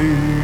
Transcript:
night.